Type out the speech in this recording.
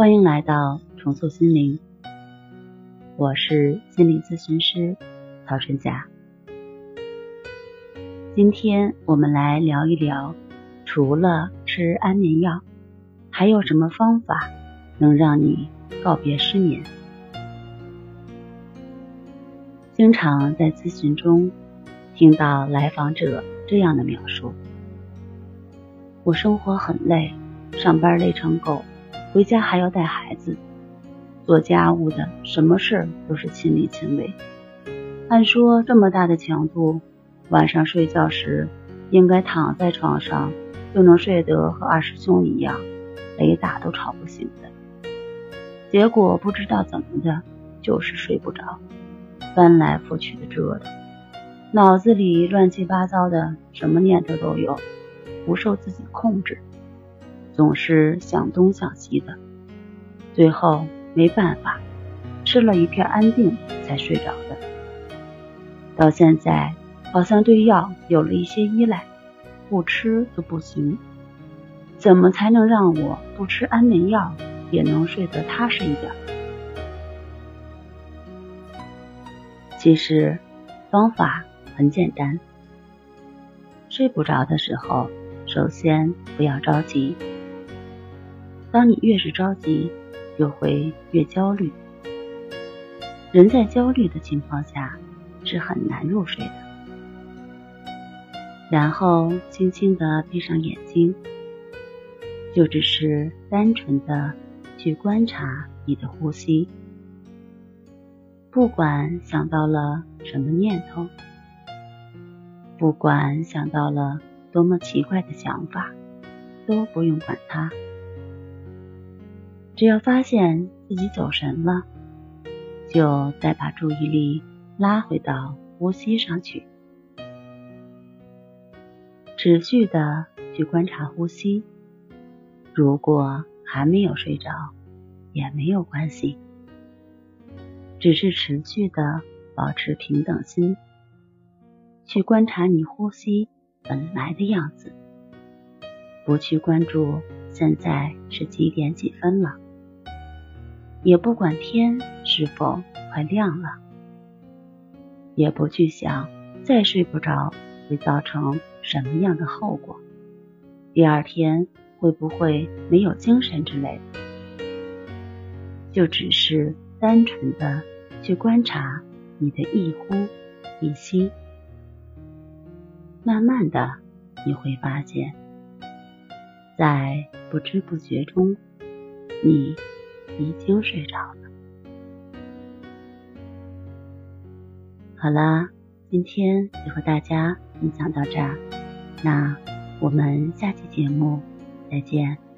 欢迎来到重塑心灵，我是心理咨询师曹春霞。今天我们来聊一聊，除了吃安眠药，还有什么方法能让你告别失眠？经常在咨询中听到来访者这样的描述：我生活很累，上班累成狗。回家还要带孩子，做家务的，什么事儿都是亲力亲为。按说这么大的强度，晚上睡觉时应该躺在床上就能睡得和二师兄一样，雷打都吵不醒的。结果不知道怎么的，就是睡不着，翻来覆去的折腾，脑子里乱七八糟的，什么念头都有，不受自己控制。总是想东想西的，最后没办法，吃了一片安定才睡着的。到现在好像对药有了一些依赖，不吃就不行。怎么才能让我不吃安眠药也能睡得踏实一点？其实方法很简单，睡不着的时候，首先不要着急。当你越是着急，就会越焦虑。人在焦虑的情况下是很难入睡的。然后轻轻的闭上眼睛，就只是单纯的去观察你的呼吸。不管想到了什么念头，不管想到了多么奇怪的想法，都不用管它。只要发现自己走神了，就再把注意力拉回到呼吸上去，持续的去观察呼吸。如果还没有睡着，也没有关系，只是持续的保持平等心，去观察你呼吸本来的样子，不去关注现在是几点几分了。也不管天是否快亮了，也不去想再睡不着会造成什么样的后果，第二天会不会没有精神之类的，就只是单纯的去观察你的一呼一吸，慢慢的你会发现，在不知不觉中，你。已经睡着了。好啦，今天就和大家分享到这儿，那我们下期节目再见。